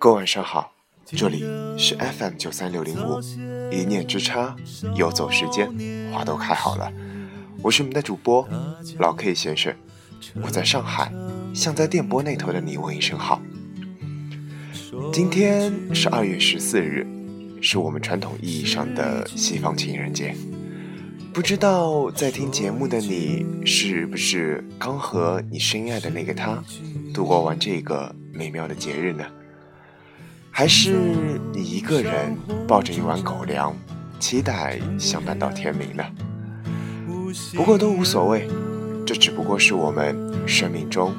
各位晚上好，这里是 FM 九三六零五，一念之差，游走时间，花都开好了。我是你们的主播老 K 先生，我在上海，向在电波那头的你问一声好。今天是二月十四日，是我们传统意义上的西方情人节。不知道在听节目的你，是不是刚和你深爱的那个他，度过完这个美妙的节日呢？还是你一个人抱着一碗狗粮，期待相伴到天明呢？不过都无所谓，这只不过是我们生命中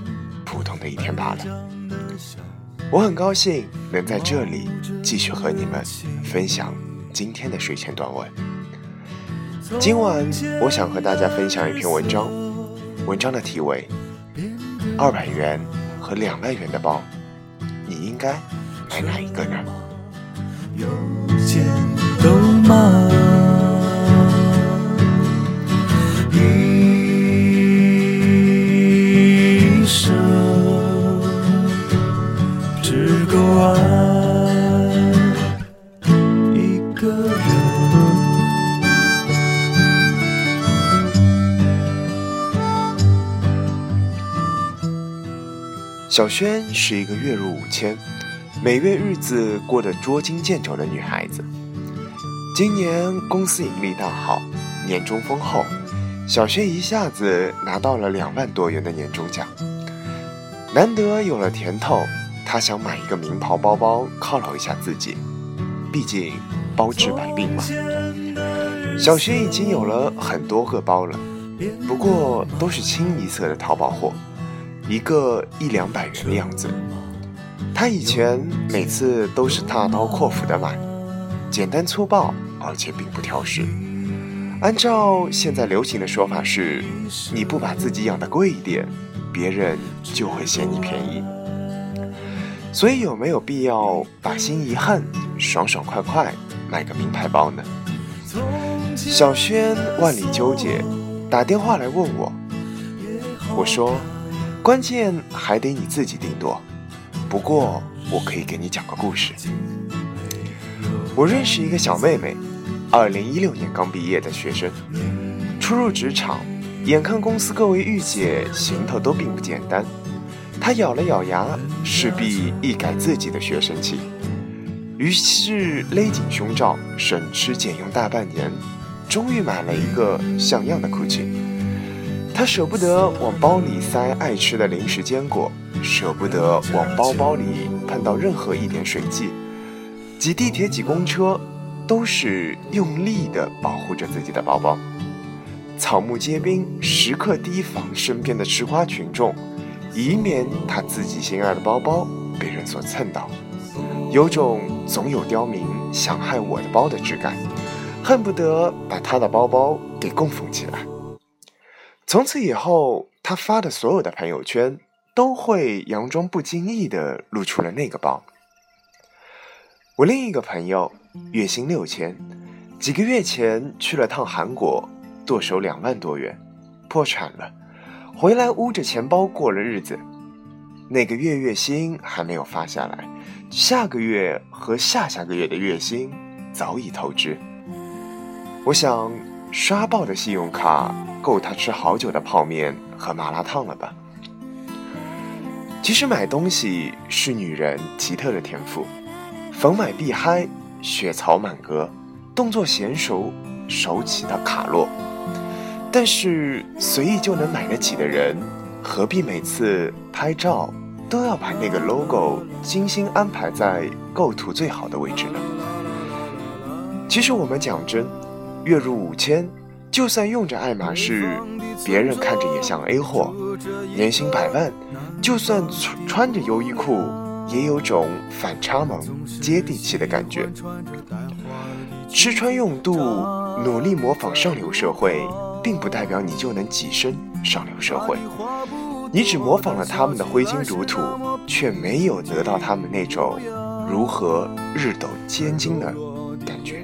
普通的一天罢了。我很高兴能在这里继续和你们分享今天的睡前短文。今晚我想和大家分享一篇文章，文章的题为《二百元和两万元的包，你应该》。一个呢？有钱都吗？一生只够爱一个人。小轩是一个月入五千。每月日子过得捉襟见肘的女孩子，今年公司盈利大好，年终丰厚，小薛一下子拿到了两万多元的年终奖。难得有了甜头，她想买一个名牌包包犒劳一下自己，毕竟包治百病嘛。小薛已经有了很多个包了，不过都是清一色的淘宝货，一个一两百元的样子。他以前每次都是大刀阔斧的买，简单粗暴，而且并不挑食。按照现在流行的说法是，你不把自己养的贵一点，别人就会嫌你便宜。所以有没有必要把心一横，爽爽快快买个名牌包呢？小轩万里纠结，打电话来问我。我说，关键还得你自己定夺。不过，我可以给你讲个故事。我认识一个小妹妹，二零一六年刚毕业的学生，初入职场，眼看公司各位御姐行头都并不简单，她咬了咬牙，势必一改自己的学生气，于是勒紧胸罩，省吃俭用大半年，终于买了一个像样的 GUCCI。她舍不得往包里塞爱吃的零食坚果。舍不得往包包里碰到任何一点水迹，挤地铁、挤公车，都是用力地保护着自己的包包。草木皆兵，时刻提防身边的吃瓜群众，以免他自己心爱的包包被人所蹭到。有种总有刁民想害我的包的质感，恨不得把他的包包给供奉起来。从此以后，他发的所有的朋友圈。都会佯装不经意的露出了那个包。我另一个朋友月薪六千，几个月前去了趟韩国，剁手两万多元，破产了，回来捂着钱包过了日子。那个月月薪还没有发下来，下个月和下下个月的月薪早已透支。我想刷爆的信用卡够他吃好久的泡面和麻辣烫了吧。其实买东西是女人奇特的天赋，逢买必嗨，血槽满格，动作娴熟，手起的卡落。但是随意就能买得起的人，何必每次拍照都要把那个 logo 精心安排在构图最好的位置呢？其实我们讲真，月入五千，就算用着爱马仕，别人看着也像 A 货；年薪百万。就算穿穿着优衣库，也有种反差萌、接地气的感觉。吃穿用度，努力模仿上流社会，并不代表你就能跻身上流社会。你只模仿了他们的挥金如土，却没有得到他们那种如何日斗千金的感觉。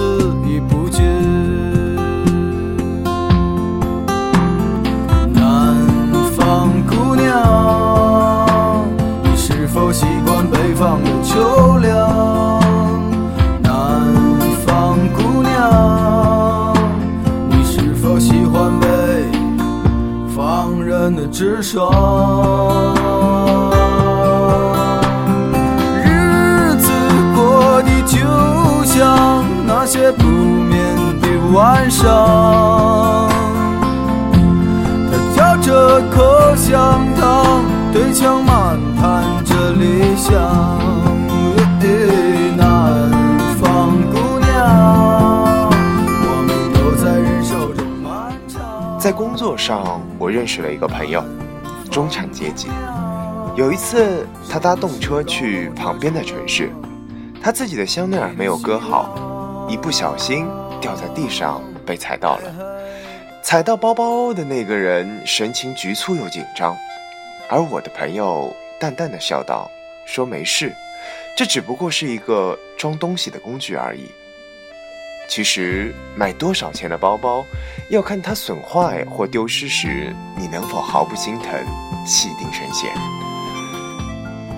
子已不见。南方姑娘你是否习惯北方的秋凉？南方姑娘，你是否喜欢北方人的直爽？晚上。这口香糖，对墙漫谈着理想。在。工作上，我认识了一个朋友，中产阶级。有一次，他搭动车去旁边的城市，他自己的香奈儿没有搁好，一不小心掉在地上，被踩到了。踩到包包的那个人神情局促又紧张，而我的朋友淡淡的笑道：“说没事，这只不过是一个装东西的工具而已。其实买多少钱的包包，要看它损坏或丢失时你能否毫不心疼，气定神闲。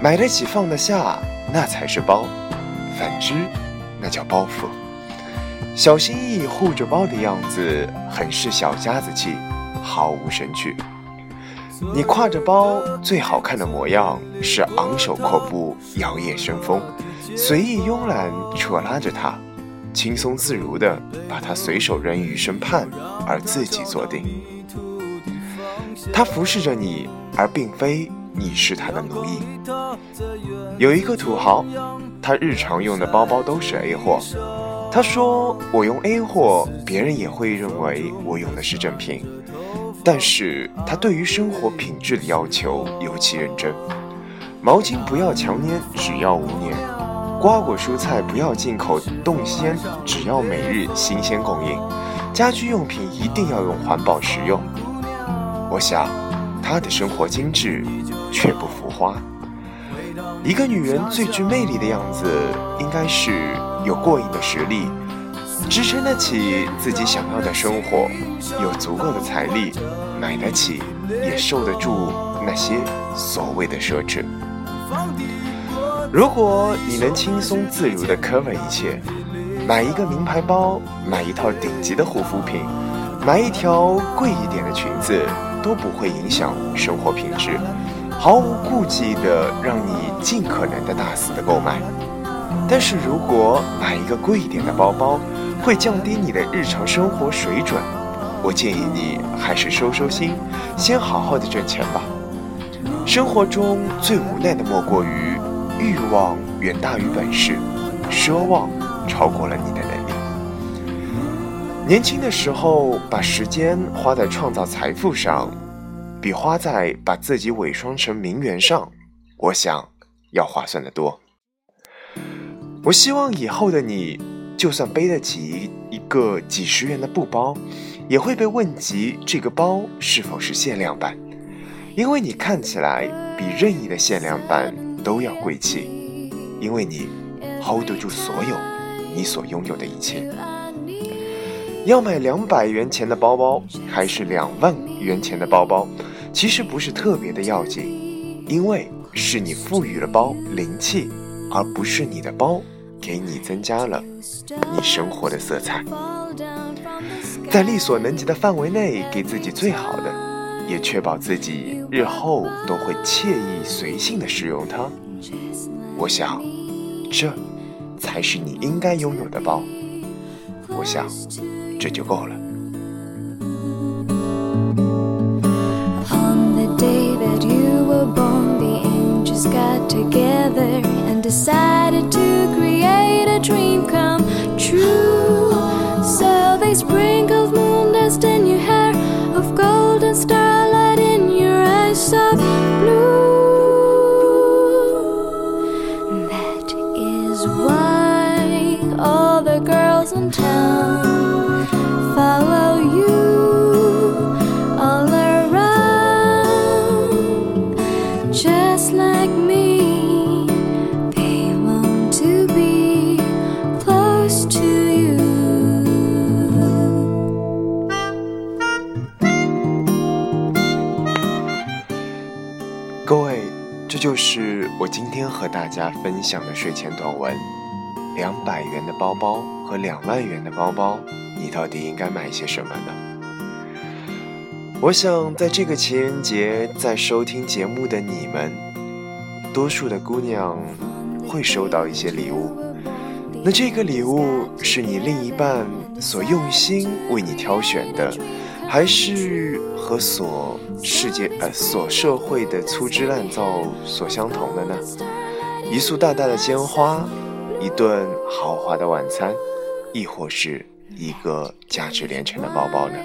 买得起放得下，那才是包；反之，那叫包袱。”小心翼翼护着包的样子，很是小家子气，毫无神趣。你挎着包最好看的模样是昂首阔步，摇曳生风，随意慵懒扯拉着它，轻松自如地把它随手扔于身畔，而自己坐定。他服侍着你，而并非你是他的奴役。有一个土豪，他日常用的包包都是 A 货。他说：“我用 A 货，别人也会认为我用的是正品。但是他对于生活品质的要求尤其认真。毛巾不要强粘，只要无粘；瓜果蔬菜不要进口冻鲜，只要每日新鲜供应；家居用品一定要用环保实用。我想，他的生活精致，却不浮夸。一个女人最具魅力的样子，应该是……”有过硬的实力，支撑得起自己想要的生活，有足够的财力，买得起，也受得住那些所谓的奢侈。如果你能轻松自如地 cover 一切，买一个名牌包，买一套顶级的护肤品，买一条贵一点的裙子，都不会影响生活品质，毫无顾忌地让你尽可能的大肆的购买。但是如果买一个贵一点的包包会降低你的日常生活水准，我建议你还是收收心，先好好的挣钱吧。生活中最无奈的莫过于欲望远大于本事，奢望超过了你的能力。年轻的时候把时间花在创造财富上，比花在把自己伪装成名媛上，我想要划算的多。我希望以后的你，就算背得起一个几十元的布包，也会被问及这个包是否是限量版，因为你看起来比任意的限量版都要贵气，因为你 hold 得住所有你所拥有的一切。要买两百元钱的包包，还是两万元钱的包包，其实不是特别的要紧，因为是你赋予了包灵气，而不是你的包。给你增加了你生活的色彩。在力所能及的范围内给自己最好的，也确保自己日后都会惬意随性的使用它。我想，这才是你应该拥有的包。我想，这就够了。Decided to create a dream come true. So they sprinkled moon dust in 就是我今天和大家分享的睡前短文。两百元的包包和两万元的包包，你到底应该买些什么呢？我想，在这个情人节，在收听节目的你们，多数的姑娘会收到一些礼物。那这个礼物是你另一半所用心为你挑选的。还是和所世界呃所社会的粗制滥造所相同的呢？一束大大的鲜花，一顿豪华的晚餐，亦或是一个价值连城的包包呢？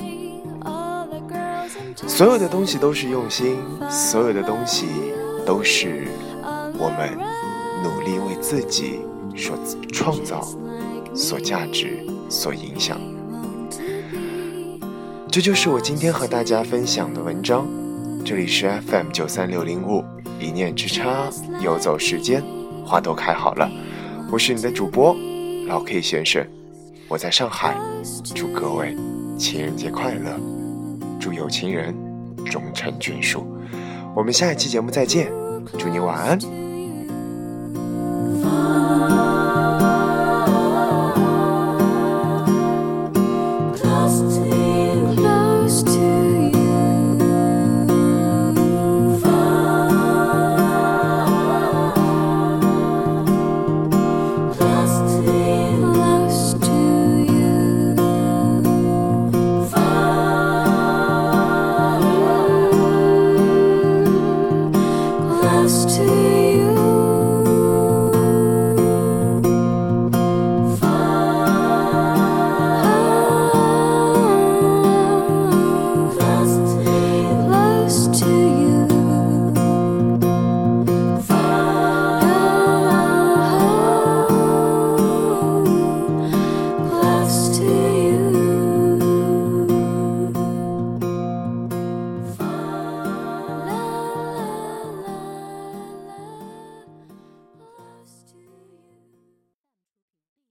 所有的东西都是用心，所有的东西都是我们努力为自己所创造、所价值、所影响。这就是我今天和大家分享的文章。这里是 FM 九三六零五，一念之差，游走时间，花都开好了。我是你的主播老 K 先生，我在上海，祝各位情人节快乐，祝有情人终成眷属。我们下一期节目再见，祝你晚安。